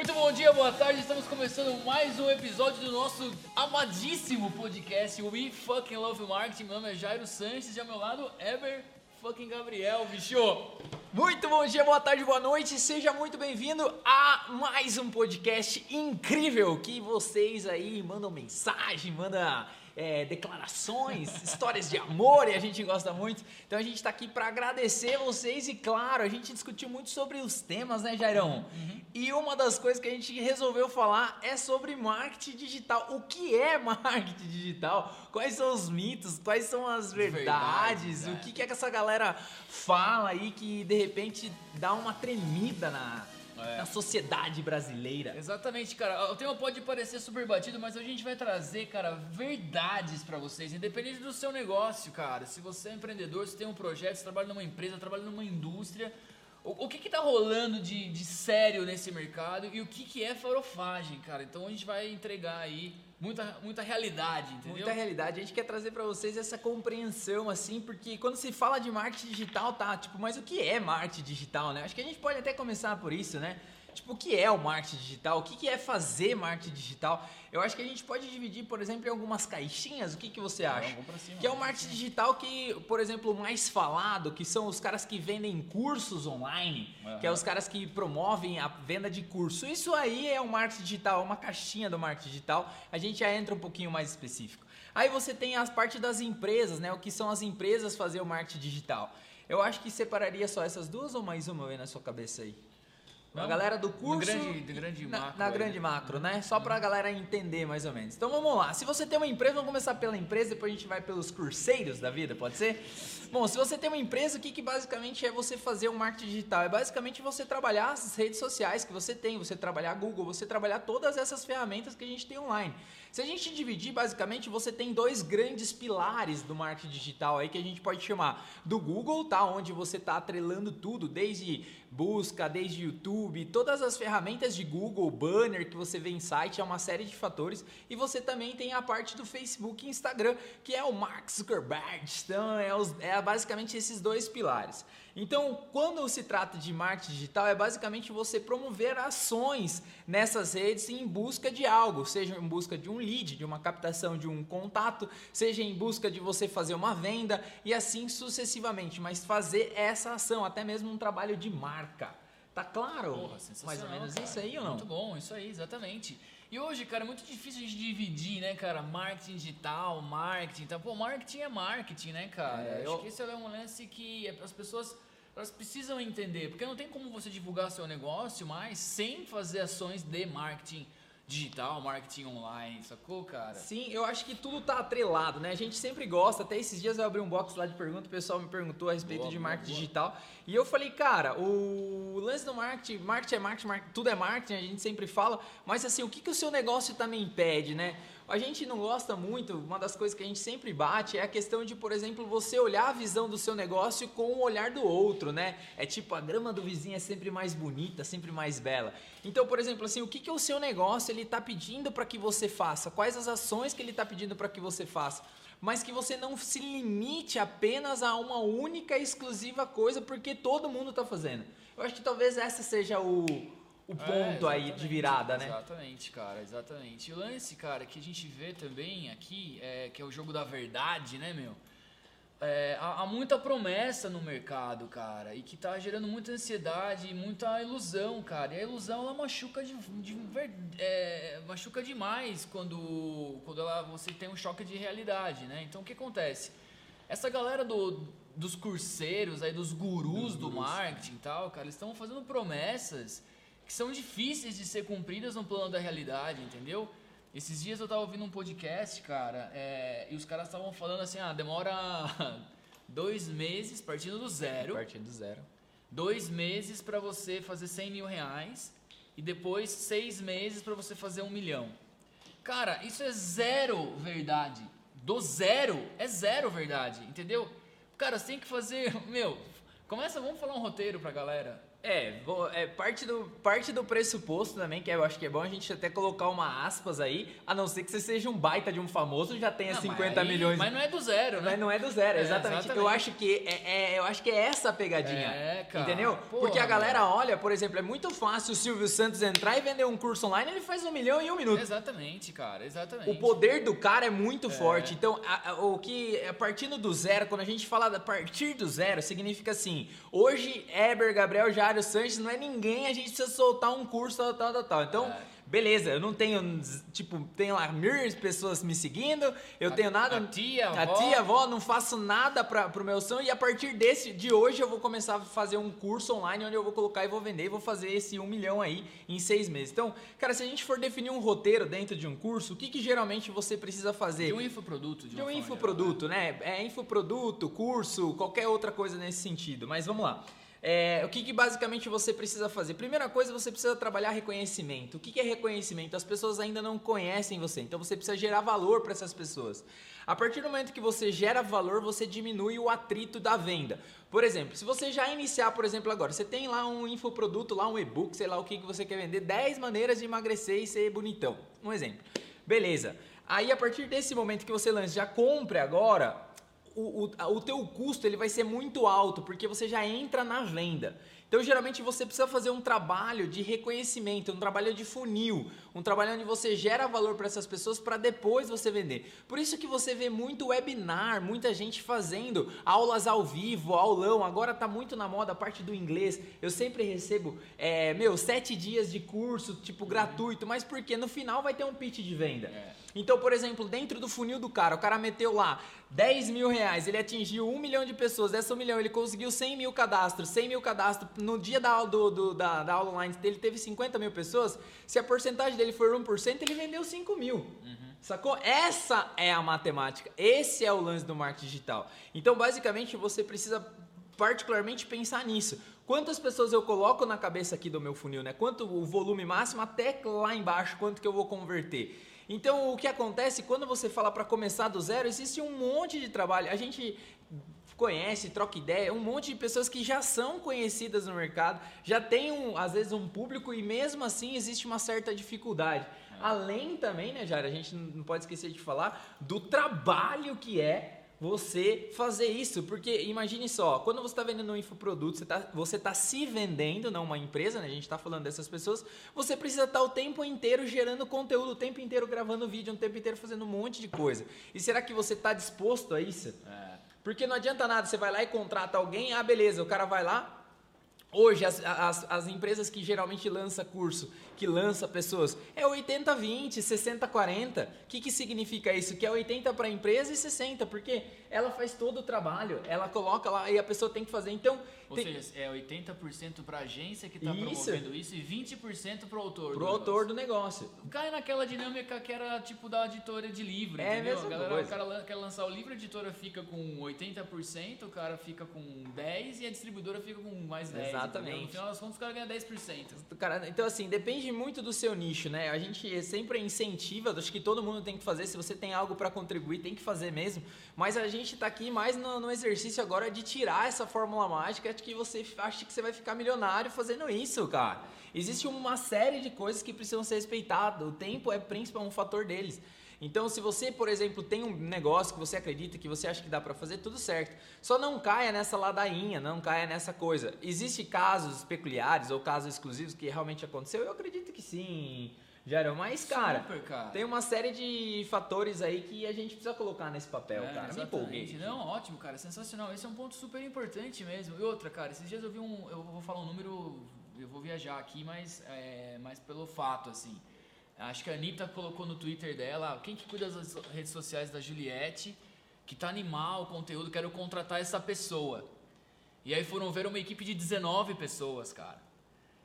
Muito bom dia, boa tarde. Estamos começando mais um episódio do nosso amadíssimo podcast We Fucking Love Marketing. Meu nome é Jairo Sanches e ao meu lado, Ever fucking Gabriel, bicho. Muito bom dia, boa tarde, boa noite. Seja muito bem-vindo a mais um podcast incrível que vocês aí mandam mensagem, mandam é, declarações, histórias de amor e a gente gosta muito. Então a gente está aqui para agradecer vocês e, claro, a gente discutiu muito sobre os temas, né, Jairão? Uhum. E uma das coisas que a gente resolveu falar é sobre marketing digital. O que é marketing digital? Quais são os mitos? Quais são as verdades? verdades o que, que é que essa galera fala aí que de repente dá uma tremida na é. na sociedade brasileira. Exatamente, cara. O tema pode parecer super batido, mas a gente vai trazer, cara, verdades para vocês, independente do seu negócio, cara. Se você é empreendedor, se tem um projeto, se trabalha numa empresa, trabalha numa indústria, o, que que tá rolando de, de sério nesse mercado e o que que é farofagem, cara. Então a gente vai entregar aí muita, muita realidade, entendeu? Muita realidade. A gente quer trazer para vocês essa compreensão, assim, porque quando se fala de marketing digital, tá, tipo, mas o que é marketing digital, né? Acho que a gente pode até começar por isso, né? Tipo, o que é o marketing digital? O que é fazer marketing digital? Eu acho que a gente pode dividir, por exemplo, em algumas caixinhas. O que, que você acha? cima, que é o marketing digital que, por exemplo, mais falado, que são os caras que vendem cursos online, uhum. que é os caras que promovem a venda de curso. Isso aí é o marketing digital, é uma caixinha do marketing digital. A gente já entra um pouquinho mais específico. Aí você tem as partes das empresas, né? O que são as empresas fazer o marketing digital. Eu acho que separaria só essas duas ou mais uma aí na sua cabeça aí? A galera do curso. Grande, grande na, macro. Na, grande macro, né? Só pra galera entender mais ou menos. Então vamos lá. Se você tem uma empresa, vamos começar pela empresa, depois a gente vai pelos curseiros da vida, pode ser? Bom, se você tem uma empresa, o que, que basicamente é você fazer o um marketing digital? É basicamente você trabalhar as redes sociais que você tem, você trabalhar Google, você trabalhar todas essas ferramentas que a gente tem online. Se a gente dividir, basicamente, você tem dois grandes pilares do marketing digital aí que a gente pode chamar do Google, tá? Onde você está atrelando tudo, desde busca, desde YouTube, todas as ferramentas de Google, banner que você vê em site, é uma série de fatores. E você também tem a parte do Facebook e Instagram, que é o Mark Zuckerberg. Então, é, os, é basicamente esses dois pilares. Então, quando se trata de marketing digital, é basicamente você promover ações nessas redes em busca de algo, seja em busca de um lead, de uma captação de um contato, seja em busca de você fazer uma venda e assim sucessivamente, mas fazer essa ação, até mesmo um trabalho de marca. Tá claro? Porra, Mais ou menos cara. isso aí ou não? Muito bom, isso aí, exatamente. E hoje, cara, é muito difícil a gente dividir, né, cara? Marketing digital, marketing. Então, pô, marketing é marketing, né, cara? É, Acho eu... que esse é um lance que as pessoas elas precisam entender, porque não tem como você divulgar seu negócio mais sem fazer ações de marketing digital, marketing online, sacou, cara? Sim, eu acho que tudo tá atrelado, né? A gente sempre gosta, até esses dias eu abri um box lá de pergunta, o pessoal me perguntou a respeito boa, de marketing boa, digital, e eu falei, cara, o lance do marketing, marketing é marketing, marketing, tudo é marketing, a gente sempre fala, mas assim, o que, que o seu negócio também impede, né? A gente não gosta muito, uma das coisas que a gente sempre bate é a questão de, por exemplo, você olhar a visão do seu negócio com o olhar do outro, né? É tipo, a grama do vizinho é sempre mais bonita, sempre mais bela. Então, por exemplo, assim, o que, que o seu negócio ele está pedindo para que você faça? Quais as ações que ele está pedindo para que você faça? mas que você não se limite apenas a uma única exclusiva coisa porque todo mundo está fazendo. Eu acho que talvez essa seja o, o é, ponto é, aí de virada, né? Exatamente, cara, exatamente. E o lance, cara, que a gente vê também aqui, é, que é o jogo da verdade, né, meu? É, há, há, muita promessa no mercado, cara, e que tá gerando muita ansiedade e muita ilusão, cara. E a ilusão ela machuca de, de é, machuca demais quando, quando ela, você tem um choque de realidade, né? Então o que acontece? Essa galera do, dos curseiros aí, dos gurus do marketing e tal, cara, eles estão fazendo promessas que são difíceis de ser cumpridas no plano da realidade, entendeu? Esses dias eu tava ouvindo um podcast, cara, é, e os caras estavam falando assim, ah, demora dois meses partindo do zero. Partindo do zero. Dois meses para você fazer 100 mil reais e depois seis meses para você fazer um milhão. Cara, isso é zero verdade. Do zero é zero verdade, entendeu? Cara, você tem que fazer, meu, começa, vamos falar um roteiro pra galera É, é parte, do, parte do pressuposto também, que eu acho que é bom a gente até colocar uma aspas aí, a não ser que você seja um baita de um famoso já tenha não, 50 aí, milhões. Mas não é do zero, né? Mas não é do zero, é, exatamente. exatamente. Eu acho que é, é, eu acho que é essa a pegadinha. É, cara. Entendeu? Porra, Porque a galera olha, por exemplo, é muito fácil o Silvio Santos entrar e vender um curso online, ele faz um milhão em um minuto. Exatamente, cara, exatamente. O poder do cara é muito é. forte. Então, a, a, o que, a partindo do zero, quando a gente fala a partir do zero, significa assim, hoje, Eber, Gabriel, Jário, Sanches, não é ninguém a gente precisa soltar um curso, tal, tal, tal. Então, é. beleza, eu não tenho, tipo, tem lá mil pessoas me seguindo, eu a, tenho nada. A tia, a avó. tia, avó, não faço nada para pro meu sonho, e a partir desse, de hoje, eu vou começar a fazer um curso online onde eu vou colocar e vou vender e vou fazer esse um milhão aí em seis meses. Então, cara, se a gente for definir um roteiro dentro de um curso, o que, que geralmente você precisa fazer? De um infoproduto. De, de um infoproduto, né? É infoproduto, curso, qualquer outra coisa nesse sentido. Mas vamos lá. É, o que, que, basicamente você precisa fazer? Primeira coisa, você precisa trabalhar reconhecimento. O que, que é reconhecimento? As pessoas ainda não conhecem você, então você precisa gerar valor para essas pessoas. A partir do momento que você gera valor, você diminui o atrito da venda. Por exemplo, se você já iniciar, por exemplo, agora, você tem lá um infoproduto, lá um e-book, sei lá o que, que você quer vender, 10 maneiras de emagrecer e ser bonitão. Um exemplo. Beleza. Aí a partir desse momento que você lança, já compre agora, o, o, o teu custo ele vai ser muito alto, porque você já entra na venda. Então, geralmente, você precisa fazer um trabalho de reconhecimento, um trabalho de funil, um trabalho onde você gera valor para essas pessoas para depois você vender. Por isso que você vê muito webinar, muita gente fazendo aulas ao vivo, aulão. Agora está muito na moda a parte do inglês. Eu sempre recebo, é, meu, sete dias de curso, tipo, gratuito, mas porque no final vai ter um pitch de venda. É. Então, por exemplo, dentro do funil do cara, o cara meteu lá 10 mil reais, ele atingiu um milhão de pessoas, dessa um milhão ele conseguiu 100 mil cadastros, 100 mil cadastros, no dia da do, do, da, da aula online dele teve 50 mil pessoas, se a porcentagem dele for 1%, ele vendeu 5 mil. Uhum. Sacou? Essa é a matemática, esse é o lance do marketing digital. Então, basicamente, você precisa particularmente pensar nisso. Quantas pessoas eu coloco na cabeça aqui do meu funil, né? Quanto o volume máximo até lá embaixo, quanto que eu vou converter? Então, o que acontece quando você fala para começar do zero, existe um monte de trabalho. A gente conhece, troca ideia, um monte de pessoas que já são conhecidas no mercado, já tem um, às vezes um público e mesmo assim existe uma certa dificuldade. Além também, né, Jair, a gente não pode esquecer de falar do trabalho que é você fazer isso, porque imagine só, quando você está vendendo um infoproduto, você está você tá se vendendo, não uma empresa, né? a gente está falando dessas pessoas, você precisa estar tá o tempo inteiro gerando conteúdo, o tempo inteiro gravando vídeo, o tempo inteiro fazendo um monte de coisa. E será que você está disposto a isso? É. Porque não adianta nada, você vai lá e contrata alguém, ah, beleza, o cara vai lá, Hoje, as, as, as, empresas que geralmente lançam curso, que lança pessoas, é 80-20, 60-40. O que, que significa isso? Que é 80 para a empresa e 60, porque ela faz todo o trabalho, ela coloca lá e a pessoa tem que fazer. Então, Ou tem... seja, é 80% para a agência que está promovendo isso e 20% para o autor. Para o autor do negócio. Cai naquela dinâmica que era tipo da editora de livro, é entendeu? A galera, o cara quer lançar o livro, a editora fica com 80%, o cara fica com 10% e a distribuidora fica com mais 10%. Exatamente. Entendeu? No final das contas, o cara ganha 10%. Cara, então, assim, depende muito do seu nicho, né? A gente sempre incentiva, acho que todo mundo tem que fazer. Se você tem algo para contribuir, tem que fazer mesmo. Mas a gente está aqui mais no, no, exercício agora de tirar essa fórmula mágica de que você acha que você vai ficar milionário fazendo isso, cara. Existe uma série de coisas que precisam ser respeitadas. O tempo é principal um fator deles. Então, se você, por exemplo, tem um negócio que você acredita, que você acha que dá para fazer, tudo certo. Só não caia nessa ladainha, não caia nessa coisa. Existem casos peculiares ou casos exclusivos que realmente aconteceu? Eu acredito que sim. Jairo, mas cara, Super, cara, tem uma série de fatores aí que a gente precisa colocar nesse papel, é, cara. Exatamente. Me empolguei. Não, ótimo, cara, sensacional. Esse é um ponto super importante mesmo. E outra, cara, esses dias eu vi um, eu vou falar um número, eu vou viajar aqui, mas é, mais pelo fato assim. Acho que a Anitta colocou no Twitter dela, quem que cuida das redes sociais da Juliette, que tá animal o conteúdo, quero contratar essa pessoa. E aí foram ver uma equipe de 19 pessoas, cara.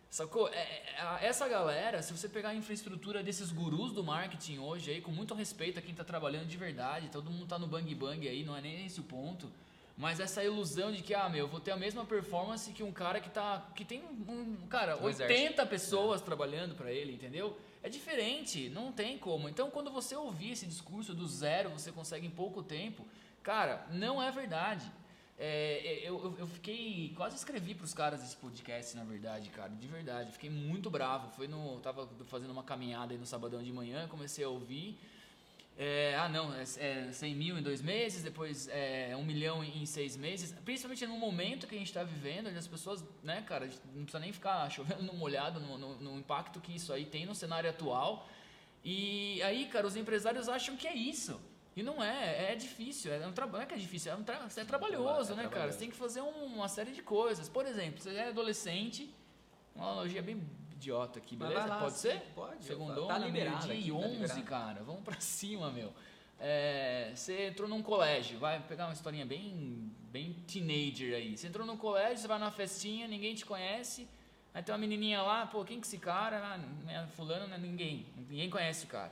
Sacou? É, é, essa galera, se você pegar a infraestrutura desses gurus do marketing hoje aí, com muito respeito a quem tá trabalhando de verdade, todo mundo tá no bang bang aí, não é nem esse o ponto. Mas essa ilusão de que, ah, meu, eu vou ter a mesma performance que um cara que tá. que tem um. Cara, um 80 exército. pessoas é. trabalhando para ele, entendeu? É diferente, não tem como. Então, quando você ouvir esse discurso do zero, você consegue em pouco tempo, cara, não é verdade. É, eu, eu, eu fiquei. Quase escrevi pros caras esse podcast, na verdade, cara. De verdade. Fiquei muito bravo. Foi no. Tava fazendo uma caminhada aí no sabadão de manhã, comecei a ouvir. É, ah, não, é, é 100 mil em dois meses, depois é 1 milhão em seis meses. Principalmente no momento que a gente está vivendo, onde as pessoas, né, cara, não precisa nem ficar chovendo no molhado no, no, no, impacto que isso aí tem no cenário atual. E aí, cara, os empresários acham que é isso. E não é, é difícil, é um trabalho, não é que é difícil, é, um tra é trabalhoso, é né, cara? Você tem que fazer um, uma série de coisas. Por exemplo, você é adolescente, uma analogia bem idiota aqui, beleza? Lá, Pode ser? Pode. Segundo tá liberado dia e 11, tá cara. Vamos pra cima, meu. É, você entrou num colégio, vai pegar uma historinha bem, bem teenager aí. Você entrou num colégio, você vai numa festinha, ninguém te conhece. Aí tem uma menininha lá, pô, quem que é esse cara? Ah, né, fulano, não é ninguém. Ninguém conhece o cara.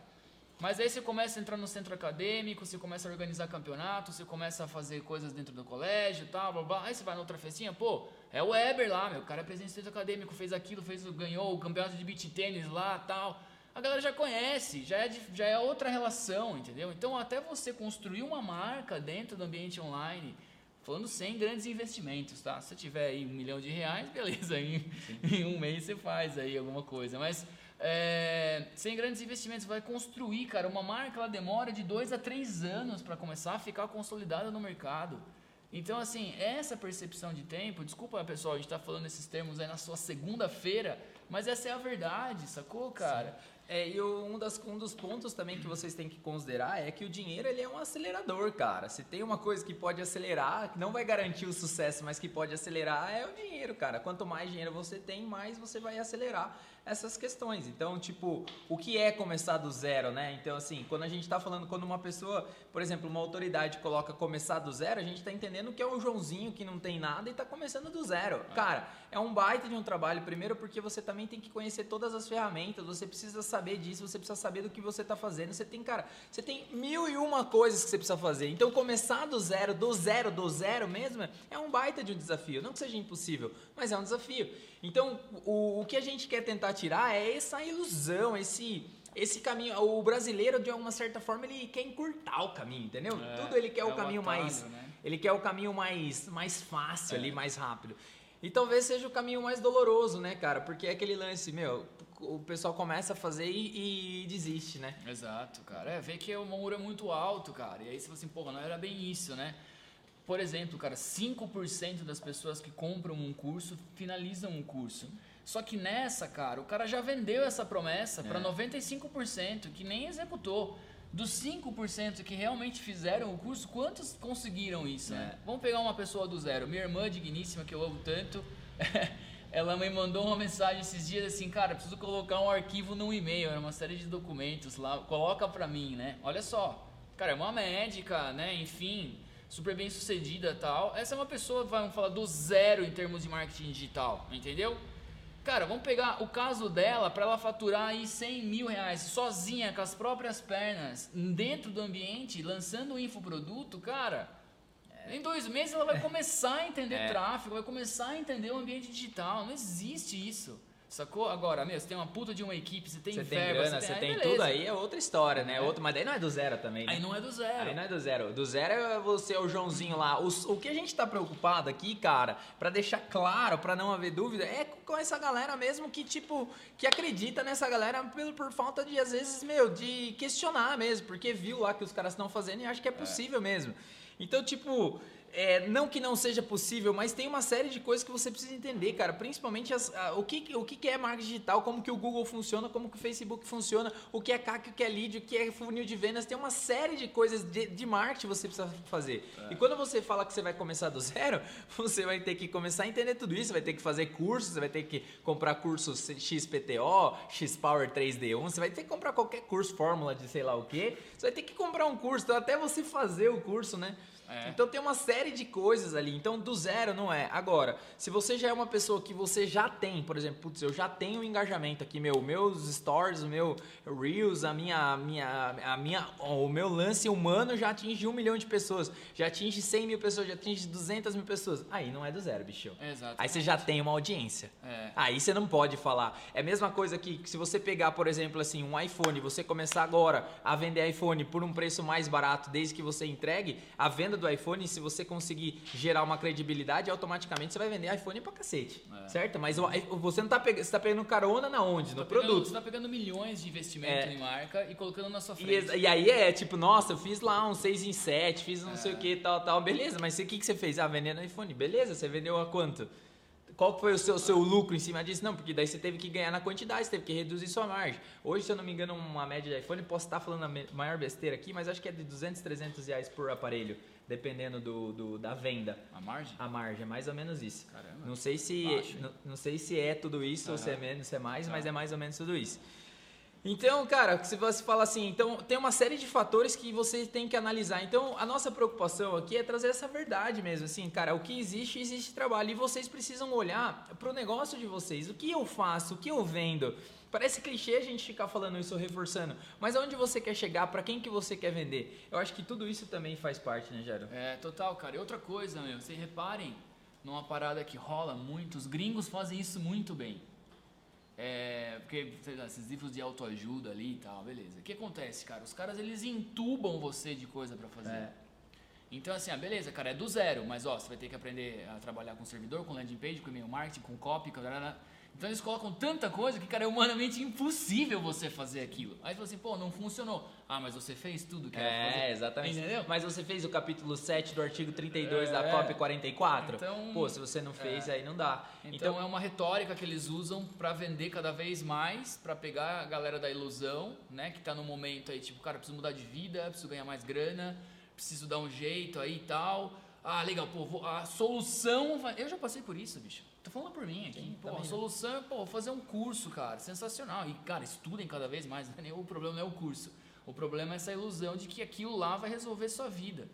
Mas aí você começa a entrar no centro acadêmico, você começa a organizar campeonato, você começa a fazer coisas dentro do colégio e tal, blá, blá. Aí você vai na outra festinha, pô, é o Weber lá, meu, o cara é presidente do centro acadêmico, fez aquilo, fez, ganhou o campeonato de beach tênis lá tal. A galera já conhece, já é, já é outra relação, entendeu? Então até você construir uma marca dentro do ambiente online, falando sem grandes investimentos, tá? Se você tiver aí um milhão de reais, beleza, em, em um mês você faz aí alguma coisa, mas é, sem grandes investimentos, vai construir, cara, uma marca ela demora de dois a três anos para começar a ficar consolidada no mercado. Então, assim, essa percepção de tempo, desculpa pessoal, a gente está falando esses termos aí na sua segunda-feira, mas essa é a verdade, sacou, cara? Sim. É, e um, das, um dos pontos também que vocês têm que considerar é que o dinheiro ele é um acelerador, cara. Se tem uma coisa que pode acelerar, que não vai garantir o sucesso, mas que pode acelerar, é o dinheiro, cara. Quanto mais dinheiro você tem, mais você vai acelerar essas questões. Então, tipo, o que é começar do zero, né? Então, assim, quando a gente está falando, quando uma pessoa, por exemplo, uma autoridade coloca começar do zero, a gente está entendendo que é o Joãozinho que não tem nada e está começando do zero. Cara, é um baita de um trabalho, primeiro porque você também tem que conhecer todas as ferramentas, você precisa saber disso, você precisa saber do que você está fazendo. Você tem, cara, você tem mil e uma coisas que você precisa fazer. Então, começar do zero, do zero, do zero mesmo, é um baita de um desafio. Não que seja impossível, mas é um desafio. Então, o, o que a gente quer tentar tirar é essa ilusão, esse esse caminho, o brasileiro de alguma certa forma ele quer encurtar o caminho, entendeu? É, Tudo ele quer é o caminho atalho, mais, né? ele quer o caminho mais mais fácil é. ali, mais rápido. E talvez seja o caminho mais doloroso, né, cara? Porque é aquele lance, meu, o pessoal começa a fazer e, e desiste, né? Exato, cara. É, vê que o muro é muito alto, cara. E aí você fala assim, porra, não era bem isso, né? Por exemplo, cara, 5% das pessoas que compram um curso finalizam um curso. Só que nessa, cara, o cara já vendeu essa promessa é. para 95% que nem executou. Dos 5% que realmente fizeram o curso, quantos conseguiram isso? Né? É. Vamos pegar uma pessoa do zero. Minha irmã digníssima, que eu amo tanto, ela me mandou uma mensagem esses dias assim, cara, preciso colocar um arquivo num e-mail, era uma série de documentos lá, coloca pra mim, né? Olha só, cara, é uma médica, né? Enfim, super bem sucedida tal. Essa é uma pessoa, vamos falar, do zero em termos de marketing digital, entendeu? Cara, vamos pegar o caso dela para ela faturar aí 100 mil reais sozinha, com as próprias pernas, dentro do ambiente, lançando um infoproduto, cara. Em dois meses ela vai começar a entender é. tráfego, vai começar a entender o ambiente digital. Não existe isso. Sacou? Agora, meu, você tem uma puta de uma equipe, você tem você verba, tem grana, você tem, tudo aí, é outra história, né? É. Outro, mas daí não é do zero também, né? Aí não é do zero. Aí não é do zero. Do zero é você, o Joãozinho lá. O, o que a gente tá preocupado aqui, cara, para deixar claro, para não haver dúvida, é com essa galera mesmo que, tipo, que acredita nessa galera por, por falta de, às vezes, meu, de questionar mesmo, porque viu lá que os caras estão fazendo e acha que é, é. possível é. mesmo. Então, tipo, é, não que não seja possível, mas tem uma série de coisas que você precisa entender, cara. Principalmente as, a, o, que, o que é marketing digital, como que o Google funciona, como que o Facebook funciona, o que é CAC, o que é lead, o que é funil de vendas. Tem uma série de coisas de, de marketing que você precisa fazer. É. E quando você fala que você vai começar do zero, você vai ter que começar a entender tudo isso, vai ter que fazer cursos, você vai ter que comprar cursos XPTO, Xpower 3D1, você vai ter que comprar qualquer curso, fórmula de sei lá o que. Você vai ter que comprar um curso, então até você fazer o curso, né? É. Então tem uma série de coisas ali. Então do zero não é. Agora, se você já é uma pessoa que você já tem, por exemplo, putz, eu já tenho um engajamento aqui, meu, meus stories, o meu reels, a minha, minha, a minha, o meu lance humano já atinge um milhão de pessoas, já atinge 100 mil pessoas, já atinge 200 mil pessoas. Aí não é do zero, bicho. Exato. Aí você já tem uma audiência. É. Aí você não pode falar. É a mesma coisa que, que se você pegar, por exemplo, assim, um iPhone, você começar agora a vender iPhone por um preço mais barato, desde que você entregue, a venda do iPhone, se você conseguir gerar uma credibilidade, automaticamente você vai vender iPhone pra cacete. É. Certo? Mas você não tá pegando. Você tá pegando carona na onde? No tá pegando- produto. Você tá pegando milhões de investimento É. em marca e colocando na sua E, frente. ex- e aí é tipo, nossa, eu fiz lá um 6 em 7, fiz não É. sei o que, tal, tal, beleza, mas o que, que você fez? Ah, vendendo iPhone, beleza, você vendeu a quanto? Qual foi o seu, seu lucro em cima disso? Não, porque daí você teve que ganhar na quantidade, você teve que reduzir sua margem. Hoje, se eu não me engano, uma média de iPhone, posso estar falando a maior besteira aqui, mas acho que é de 200, 300 reais por aparelho, dependendo do, do- da venda. A margem? A margem, é mais ou menos isso. Caramba. Não sei se, Baixo, não, não sei se é tudo isso ou se é menos, se é mais, mas Tá. é mais ou menos tudo isso. Então, cara, se você fala assim, então tem uma série de fatores que você tem que analisar. Então, a nossa preocupação aqui é trazer essa verdade mesmo, assim, cara, o que existe, existe trabalho e vocês precisam olhar pro negócio de vocês. O que eu faço, o que eu vendo? Parece clichê a gente ficar falando isso, reforçando, mas aonde você quer chegar, para quem que você quer vender? Eu acho que tudo isso também faz parte, né, Jairo? É, total, cara. E outra coisa, meu, vocês reparem numa parada que rola muito, os gringos fazem isso muito bem. É, porque, sei lá, esses livros de autoajuda ali e tal, beleza. O que acontece, cara? Os caras, eles entubam você de coisa pra fazer. É. Então, assim, ah, beleza, cara, é do zero, mas ó, você vai ter que aprender a trabalhar com servidor, com landing page, com e-mail marketing, com copy, com... Então eles colocam tanta coisa que, cara, é humanamente impossível você fazer aquilo. Aí você fala assim, pô, não funcionou. Ah, mas você fez tudo que era pra fazer. É, exatamente. Entendeu? Mas você fez o capítulo 7 do artigo 32 da É. COP 44? Então- Pô, se você não fez, aí não dá. Então, é uma retórica que eles usam pra vender cada vez mais, pra pegar a galera da ilusão, né, que tá no momento aí, tipo, cara, preciso mudar de vida, preciso ganhar mais grana, preciso dar um jeito aí e tal. Ah, legal, pô, vou- a solução, vai- eu já passei por isso, bicho. Tô falando por mim aqui. Sim, pô, a solução é, pô, vou fazer um curso, cara, sensacional. E, cara, estudem cada vez mais, né? o problema não é o curso. O problema é essa ilusão de que aquilo lá vai resolver sua vida.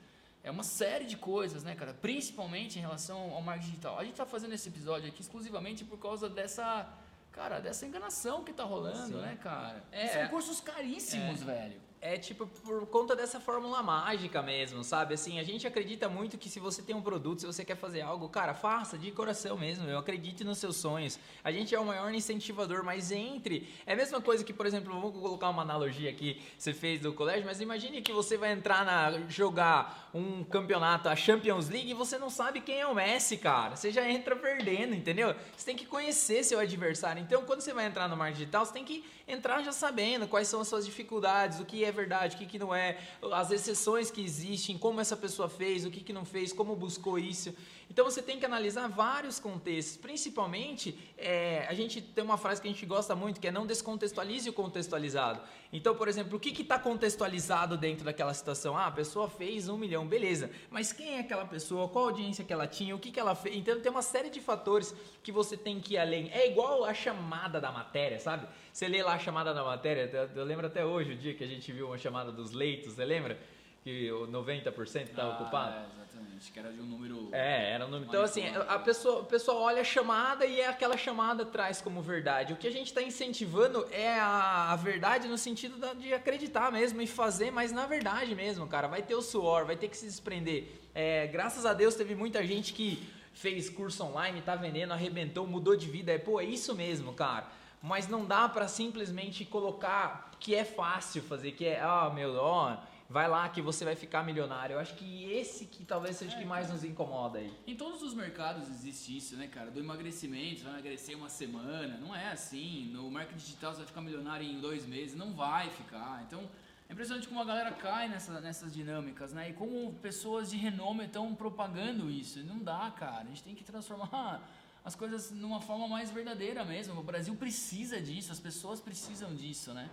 É uma série de coisas, né, cara? Principalmente em relação ao marketing digital. A gente tá fazendo esse episódio aqui exclusivamente por causa dessa, cara, dessa enganação que tá rolando, Sim. né, cara? É. São cursos caríssimos, velho. É tipo por conta dessa fórmula mágica mesmo, sabe? Assim, a gente acredita muito que se você tem um produto, se você quer fazer algo, cara, faça de coração mesmo. Eu acredite nos seus sonhos. A gente é o maior incentivador, mas entre. É a mesma coisa que, por exemplo, vamos colocar uma analogia aqui, você fez do colégio, mas imagine que você vai entrar na jogar um campeonato, a Champions League, e você não sabe quem é o Messi, cara. Você já entra perdendo, entendeu? Você tem que conhecer seu adversário. Então, quando você vai entrar no marketing digital, você tem que entrar já sabendo quais são as suas dificuldades, o que é verdade, o que, que não é, as exceções que existem, como essa pessoa fez, o que, que não fez, como buscou isso. Então você tem que analisar vários contextos, principalmente é, a gente tem uma frase que a gente gosta muito que é não descontextualize o contextualizado. Então, por exemplo, o que está contextualizado dentro daquela situação? Ah, a pessoa fez um milhão, beleza. Mas quem é aquela pessoa? Qual audiência que ela tinha? O que, que ela fez? Então tem uma série de fatores que você tem que ir além. É igual a chamada da matéria, sabe? Você lê lá a chamada da matéria, eu, lembro até hoje o dia que a gente viu uma chamada dos leitos, você lembra? Que o 90% estava Ah, ocupado. É, exatamente. Que era de um número. É, era o nome. Então, assim, a pessoa, a pessoa olha a chamada e é aquela chamada traz como verdade. O que a gente está incentivando é a, a verdade no sentido da- de acreditar mesmo e fazer, mas na verdade mesmo, cara. Vai ter o suor, vai ter que se desprender. É, graças a Deus teve muita gente que fez curso online, tá vendendo, arrebentou, mudou de vida. É, pô, é isso mesmo, cara. Mas não dá para simplesmente colocar que é fácil fazer, que é, ah, meu, ó, vai lá que você vai ficar milionário. Eu acho que esse que talvez seja o que mais nos incomoda aí. Em todos os mercados existe isso, né, cara? Do emagrecimento, você vai emagrecer uma semana. Não é assim. No marketing digital você vai ficar milionário em dois meses. Não vai ficar. Então, é impressionante como a galera cai nessa, nessas dinâmicas, né? E como pessoas de renome estão propagando isso. Não dá, cara. A gente tem que transformar as coisas numa forma mais verdadeira mesmo. O Brasil precisa disso, as pessoas precisam disso, né?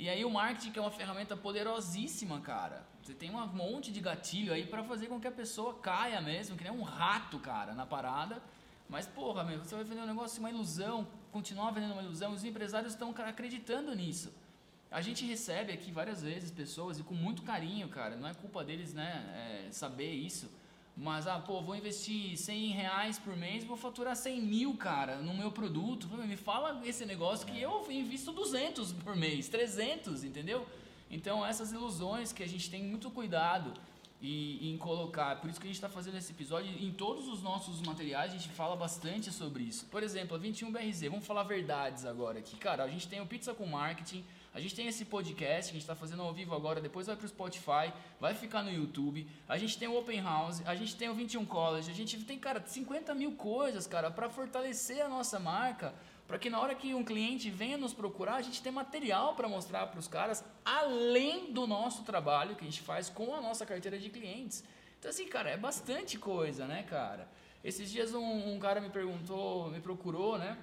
E aí o marketing que é uma ferramenta poderosíssima, cara. Você tem um monte de gatilho aí pra fazer com que a pessoa caia mesmo, que nem um rato, cara, na parada. Mas, porra, meu, você vai vender um negócio, uma ilusão, continuar vendendo uma ilusão, os empresários estão acreditando nisso. A gente recebe aqui várias vezes pessoas, e com muito carinho, cara, não é culpa deles, né, é, saber isso. Mas, ah, pô, vou investir 100 reais por mês, vou faturar 100 mil, cara, no meu produto. Me fala esse negócio que eu invisto 200 por mês, 300, entendeu? Então, essas ilusões que a gente tem muito cuidado e, em colocar. Por isso que a gente está fazendo esse episódio. Em todos os nossos materiais, a gente fala bastante sobre isso. Por exemplo, a 21BRZ, vamos falar verdades agora aqui. Cara, a gente tem o Pizza com Marketing, A gente tem esse podcast que a gente está fazendo ao vivo agora, depois vai para o Spotify, vai ficar no YouTube. A gente tem o Open House, a gente tem o 21 College, a gente tem, cara, 50 mil coisas, cara, para fortalecer a nossa marca, para que na hora que um cliente venha nos procurar, a gente tenha material para mostrar para os caras, além do nosso trabalho que a gente faz com a nossa carteira de clientes. Então, assim, cara, é bastante coisa, né, cara? Esses dias um, um cara me perguntou, me procurou, né?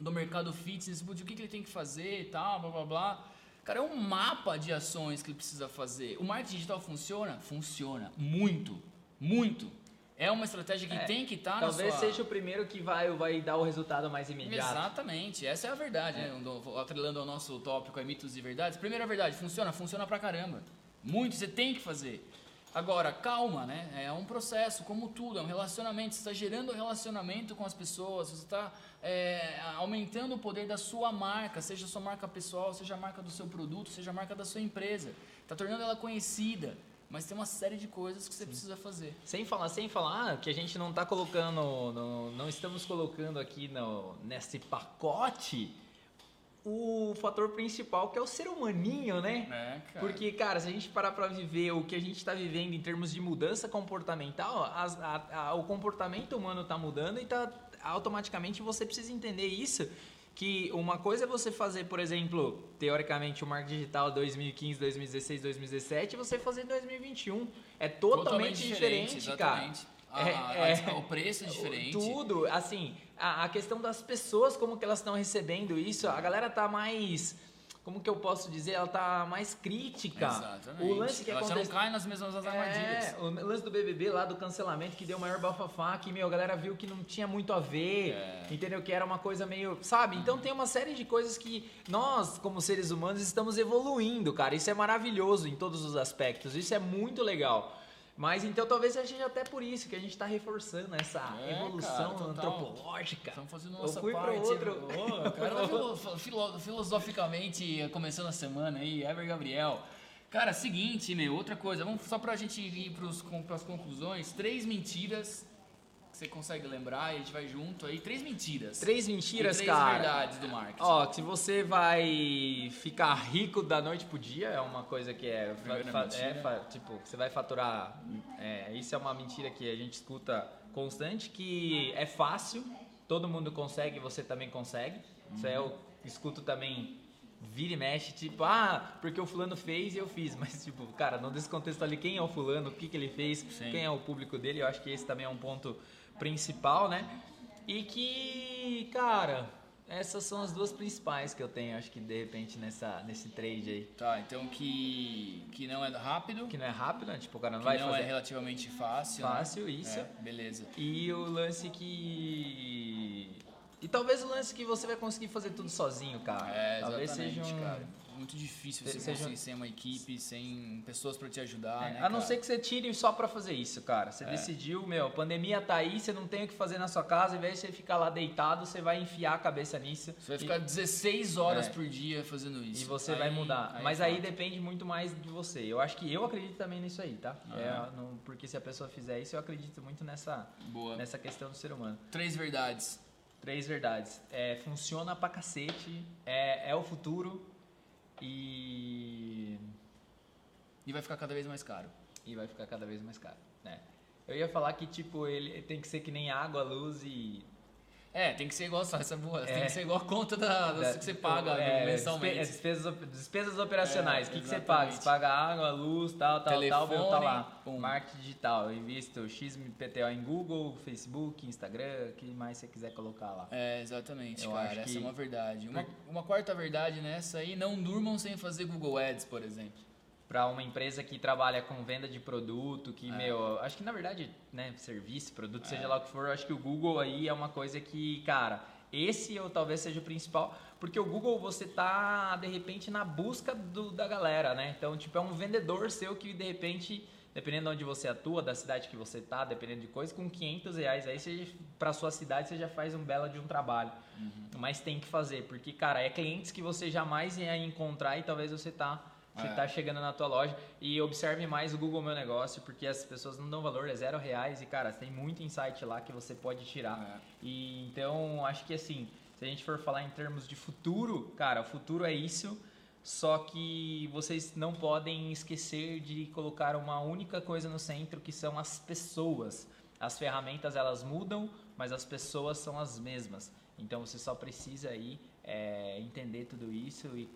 Do mercado fitness, o que, que ele tem que fazer e tal, blá blá blá. Cara, é um mapa de ações que ele precisa fazer. O marketing digital funciona? Funciona. Muito. Muito. É uma estratégia que É, tem que estar na Talvez sua... seja o primeiro que vai, vai dar o resultado mais imediato. Exatamente, essa é a verdade, né? Do- Atrelando ao nosso tópico, é mitos e verdades. Primeira verdade, funciona, funciona pra caramba. Muito, você tem que fazer. Agora, calma, né? É um processo, como tudo, é um relacionamento. Você está gerando relacionamento com as pessoas, você está aumentando o poder da sua marca, seja a sua marca pessoal, seja a marca do seu produto, seja a marca da sua empresa. Está tornando ela conhecida, mas tem uma série de coisas que você precisa fazer. Sem falar, sem falar que a gente não está colocando, no- não estamos colocando aqui no, nesse pacote o fator principal que é o ser humaninho, né? É, cara. Porque, cara, se a gente parar pra viver o que a gente está vivendo em termos de mudança comportamental, as- a- a- o comportamento humano está mudando e tá, automaticamente você precisa entender isso. Que uma coisa é você fazer, por exemplo, teoricamente, o marketing digital 2015, 2016, 2017 e você fazer em 2021. É totalmente, diferente, cara. exatamente. A- É- a- é- o preço é diferente. Tudo, assim, a, a questão das pessoas, como que elas estão recebendo isso, a galera tá mais, como que eu posso dizer, ela tá mais crítica. Exatamente. O lance que Ela já acontece... não cai nas mesmas armadilhas. É, o lance do BBB lá, do cancelamento, que deu o maior bafafá, que, meu, a galera viu que não tinha muito a ver, É. entendeu? Que era uma coisa meio, sabe? Então tem uma série de coisas que nós, como seres humanos, estamos evoluindo, cara. Isso é maravilhoso em todos os aspectos, isso é muito legal. Mas então talvez seja até por isso que a gente está reforçando essa É, evolução cara, antropológica. Estamos fazendo Eu nossa fui pro parte. outro. Ô, cara, filo- filo- filosoficamente, começando a semana aí, Ever Gabriel. Cara, seguinte, meu, outra coisa, vamos só pra gente ir pras conclusões. Três mentiras você consegue lembrar e a gente vai junto aí. Três mentiras. Três mentiras, e três cara. verdades do marketing. Ó, se você vai ficar rico da noite pro dia, é uma coisa que é. É tipo, você vai faturar. é, isso é uma mentira que a gente escuta constante, que é fácil, todo mundo consegue, você também consegue. Isso é eu escuto também. Vira e mexe, tipo, ah, porque o fulano fez e eu fiz. Mas, tipo, cara, não descontextualize quem é o fulano, o que, que ele fez, Sim. quem é o público dele. Eu acho que esse também é um ponto principal, né? E que, cara, essas são as duas principais que eu tenho, acho que de repente nessa, nesse trade aí. Tá, então que, que não é rápido, Que não é rápido, né? Tipo, o cara não que vai não fazer é relativamente fácil. né? fácil, isso. É, beleza. E o lance que. E talvez o lance que você vai conseguir fazer tudo sozinho, cara. É, talvez seja um. cara. Muito difícil você Seja- conseguir sem uma equipe, sem pessoas pra te ajudar, É, né, a não cara? ser que você tire só pra fazer isso, cara. Você É. decidiu, meu, a pandemia tá aí, você não tem o que fazer na sua casa, ao invés de você ficar lá deitado, você vai enfiar a cabeça nisso. Você vai E- ficar 16 horas É. por dia fazendo isso. E você Aí- vai mudar. aí Mas é aí depende muito mais de você. Eu acho que eu acredito também nisso aí, tá? É, no- porque se a pessoa fizer isso, eu acredito muito nessa, Boa. nessa questão do ser humano. Três verdades. Três verdades. É, funciona pra cacete, é, é o futuro e. E vai ficar cada vez mais caro. e vai ficar cada vez mais caro. né? Eu ia falar que, tipo, ele tem que ser que nem água, luz e. É, tem que ser igual, só essa. Tem É. que ser igual a conta da, da- que você paga é, mensalmente. despe- Despesas, despesas operacionais. O É, que, que você paga? Você paga água, luz, tal, tal, tal, meu, tá Telefone, lá. pum. Marketing digital. Eu invisto XPTO em Google, Facebook, Instagram, o que mais você quiser colocar lá. É, exatamente, Eu cara. Essa que- é uma verdade. Uma, uma quarta verdade nessa aí, não durmam sem fazer Google Ads, por exemplo. Pra uma empresa que trabalha com venda de produto, que, É. meu, acho que na verdade, né, serviço, produto, É. seja lá o que for, eu acho que o Google aí é uma coisa que, cara, esse ou talvez seja o principal, porque o Google você tá, de repente, na busca do- da galera, né? Então, tipo, é um vendedor seu que, de repente, dependendo de onde você atua, da cidade que você tá, dependendo de coisa, com 500 reais aí, você, pra sua cidade, você já faz um belo de um trabalho. Mas tem que fazer, porque, cara, é clientes que você jamais ia encontrar e talvez você tá você É. tá chegando na tua loja e observe mais o Google Meu Negócio, porque as pessoas não dão valor, é zero reais e, cara, tem muito insight lá que você pode tirar. É. E então, acho que assim, se a gente for falar em termos de futuro, cara, o futuro é isso. Só que vocês não podem esquecer de colocar uma única coisa no centro, que são as pessoas. As ferramentas elas mudam, mas as pessoas são as mesmas. Então você só precisa aí é, entender tudo isso e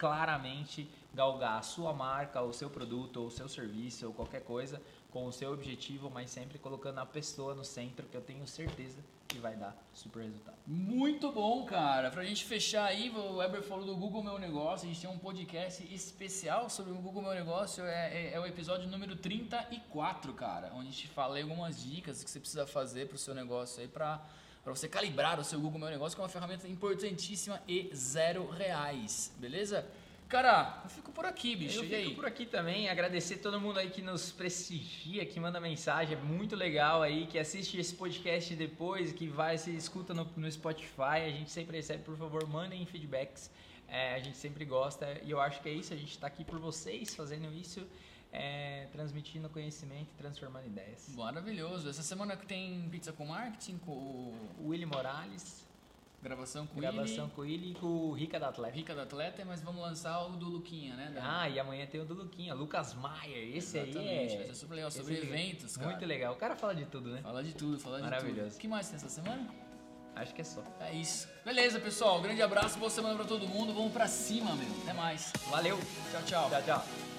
claramente galgar a sua marca, o seu produto, o seu serviço, ou qualquer coisa com o seu objetivo, mas sempre colocando a pessoa no centro, que eu tenho certeza que vai dar super resultado. Muito bom, cara. Pra gente fechar aí, o Weber falou do Google Meu Negócio, a gente tem um podcast especial sobre o Google Meu Negócio, é, é, é o episódio número 34, cara, onde a gente fala algumas dicas que você precisa fazer pro seu negócio aí pra para você calibrar o seu Google Meu Negócio, que é uma ferramenta importantíssima e zero reais, beleza? Cara, eu fico por aqui, bicho. Eu e fico aí? por aqui também. Agradecer todo mundo aí que nos prestigia, que manda mensagem. É muito legal aí, que assiste esse podcast depois, que vai, se escuta no, no Spotify. A gente sempre recebe, por favor, mandem feedbacks. É, a gente sempre gosta. E eu acho que é isso. A gente está aqui por vocês, fazendo isso. É, transmitindo conhecimento e transformando ideias. Maravilhoso. Essa semana que tem pizza com marketing, com o Willy Morales, gravação com gravação ele, com ele e com o Rica da Atleta. Rica da Atleta, mas vamos lançar o do Luquinha, né? Da- Ah, e amanhã tem o do Luquinha, Lucas Maier. Esse Exatamente, aí é. vai ser super legal, esse sobre é eventos, cara. Muito legal. O cara fala de tudo, né? Fala de tudo, fala de tudo. Maravilhoso. O que mais tem essa semana? Acho que é só. É isso. Beleza, pessoal. Grande abraço, boa semana pra todo mundo. Vamos pra cima, meu. Até mais. Valeu. Tchau, tchau. Tchau, tchau.